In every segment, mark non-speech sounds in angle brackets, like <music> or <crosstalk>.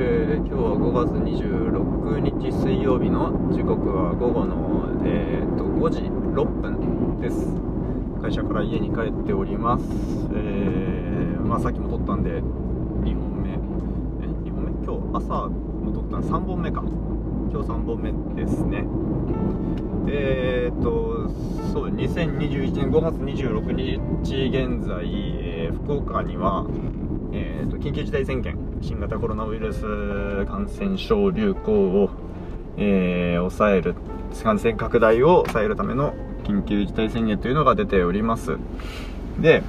えー、今日は5月26日水曜日の時刻は午後の、えー、と5時6分です。会社から家に帰っております、えーまあ、さっきも撮ったんで2本目。え2本目？今日朝も撮った。の3本目か。今日3本目ですね。えー、とそう2021年5月26日現在、えー福岡にはえーと、緊急事態宣言新型コロナウイルス感染症流行を、えー、抑える感染拡大を抑えるための緊急事態宣言というのが出ております。で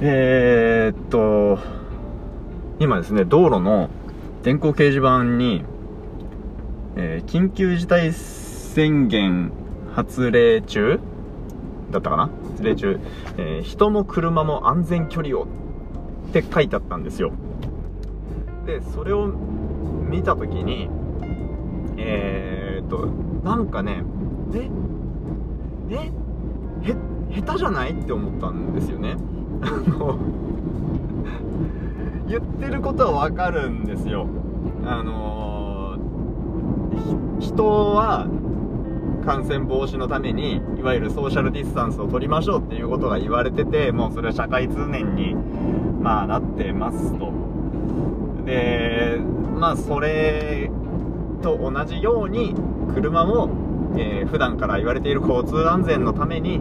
えー、っと今ですね道路の電光掲示板に、えー、緊急事態宣言発令中だったかな？発令中、えー、人も車も安全距離をって書いてあったんですよ。でそれを見た時にえー、っとなんかねええへ下手じゃないって思ったんですよね。あの <laughs> 言ってることはわかるんですよ。あの人は感染防止のためにいわゆるソーシャルディスタンスを取りましょうっていうことが言われててもうそれは社会通念にまあなってますと。でまあそれと同じように車も、えー、普段から言われている交通安全のために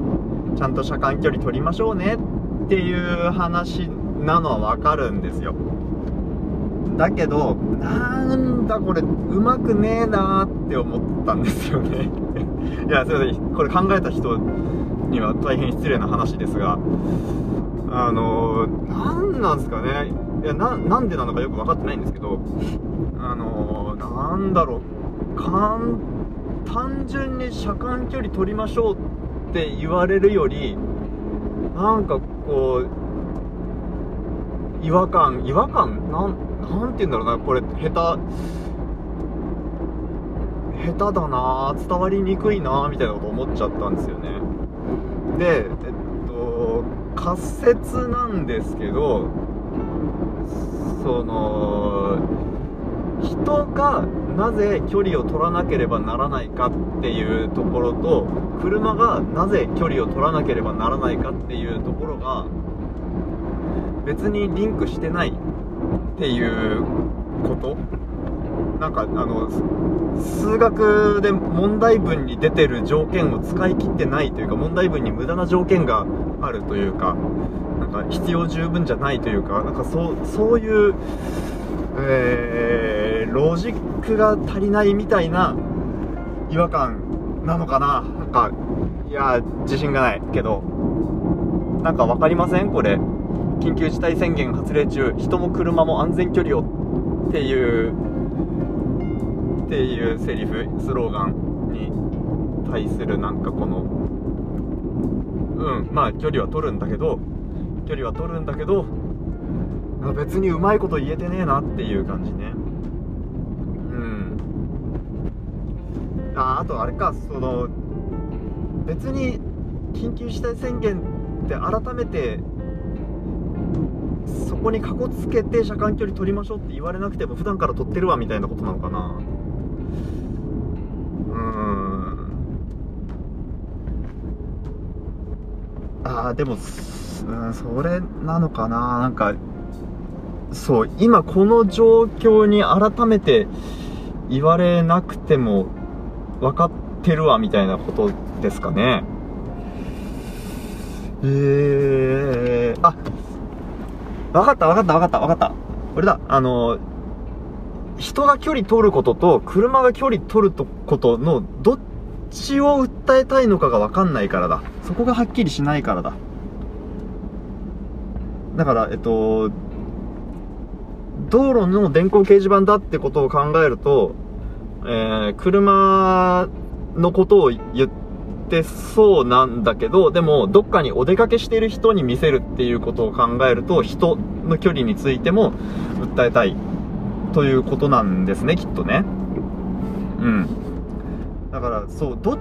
ちゃんと車間距離取りましょうねっていう話なのはわかるんですよ。だけどなんだこれうまくねえなーって思ったんですよね。<laughs> いやすいません。これ考えた人には大変失礼な話ですが。あのー、なんですかね。いやなんでなのかよく分かってないんですけどあの、なんだろう。単純に車間距離取りましょうって言われるよりなんかこう違和感違和感？なんなんて言うんだろうなこれ下手下手だな伝わりにくいなみたいなこと思っちゃったんですよね。で仮説なんですけどその人がなぜ距離を取らなければならないかっていうところと車がなぜ距離を取らなければならないかっていうところが別にリンクしてないっていうこと。なんかあの数学で問題文に出てる条件を使い切ってないというか問題文に無駄な条件があるというかなんか必要十分じゃないというかなんかそうそういう、えー、ロジックが足りないみたいな違和感なのかな。なんかいや自信がないけど。なんか分かりません？これ。緊急事態宣言発令中人も車も安全距離をっていうっていうセリフスローガンに対するなんかこのうんまあ距離は取るんだけど距離は取るんだけど別にうまいこと言えてねえなっていう感じね。うん。ああとあれかその別に緊急事態宣言って改めてそこにかこつけて車間距離取りましょうって言われなくても普段から取ってるわみたいなことなのかな。うん。ああでもうんそれなのかな。なんかそう今この状況に改めて言われなくても分かってるわみたいなことですかね。えー、あ分かった分かった分かった分かった。これだ、あの、人が距離取ることと車が距離取ることのどっちを訴えたいのかが分かんないからだ。そこがはっきりしないからだ。だから、えっと、道路の電光掲示板だってことを考えると、えー、車のことを言っててそうなんだけど、でも、どっかにお出かけしてる人に見せるっていうことを考えると、人の距離についても訴えたいということなんですね、きっとね。うん。だから、そう、ど、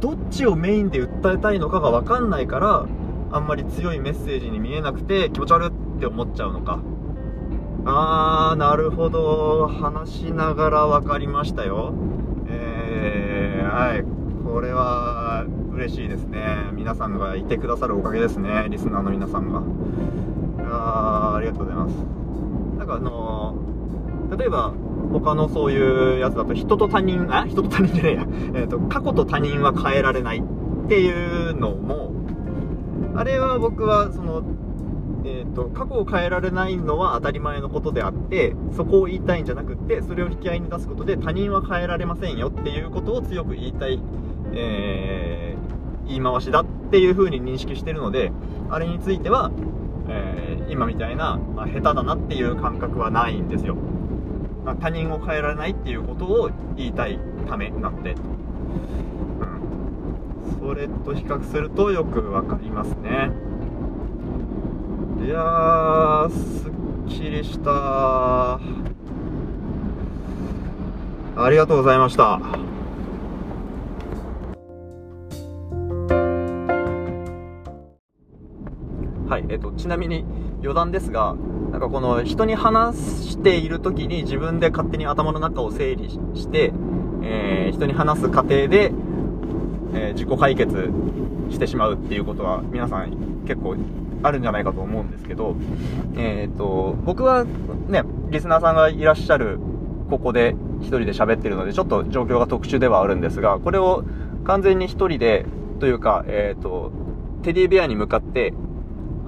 どっちをメインで訴えたいのかがわかんないから、あんまり強いメッセージに見えなくて気持ち悪って思っちゃうのか。あーなるほど話しながら分かりましたよえー、はいこれは嬉しいですね。皆さんがいてくださるおかげですね。リスナーの皆さんが。あありがとうございます。なんかあのー、例えば他のそういうやつだと人と他人あ？人と他人じゃねえや、えーと、過去と他人は変えられないっていうのもあれは僕はそのえーと、過去を変えられないのは当たり前のことであってそこを言いたいんじゃなくってそれを引き合いに出すことで他人は変えられませんよっていうことを強く言いたい、えー、言い回しだっていう風に認識してるのであれについては、えー、今みたいな、まあ、下手だなっていう感覚はないんですよ、まあ、他人を変えられないっていうことを言いたいためなので、うん、それと比較するとよく分かりますね。いやーすっきりした。ありがとうございました。えっと、ちなみに余談ですがなんかこの人に話している時に自分で勝手に頭の中を整理して、えー、人に話す過程で、えー、自己解決してしまうっていうことは皆さん結構あるんじゃないかと思うんですけど、えっ、と、僕はね、リスナーさんがいらっしゃる、ここで一人で喋ってるので、ちょっと状況が特殊ではあるんですが、これを完全に一人で、というか、えっ、と、テディベアに向かって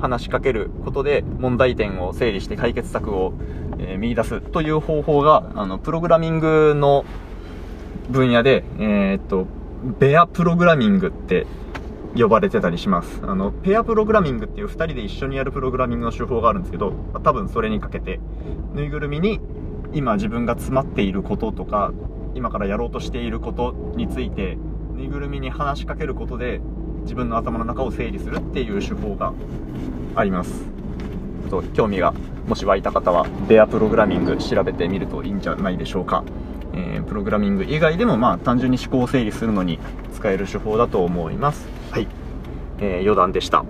話しかけることで問題点を整理して解決策を、えー、見出すという方法が、あの、プログラミングの分野で、えっ、と、ベアプログラミングって呼ばれてたりします。あの、ペアプログラミングっていう2人で一緒にやるプログラミングの手法があるんですけど、多分それにかけて、ぬいぐるみに今自分が詰まっていることとか、今からやろうとしていることについて、ぬいぐるみに話しかけることで、自分の頭の中を整理するっていう手法があります。と興味がもし湧いた方は、ベアプログラミング調べてみるといいんじゃないでしょうか。えー、プログラミング以外でも、まあ、単純に思考を整理するのに使える手法だと思います。はい、えー、余談でした。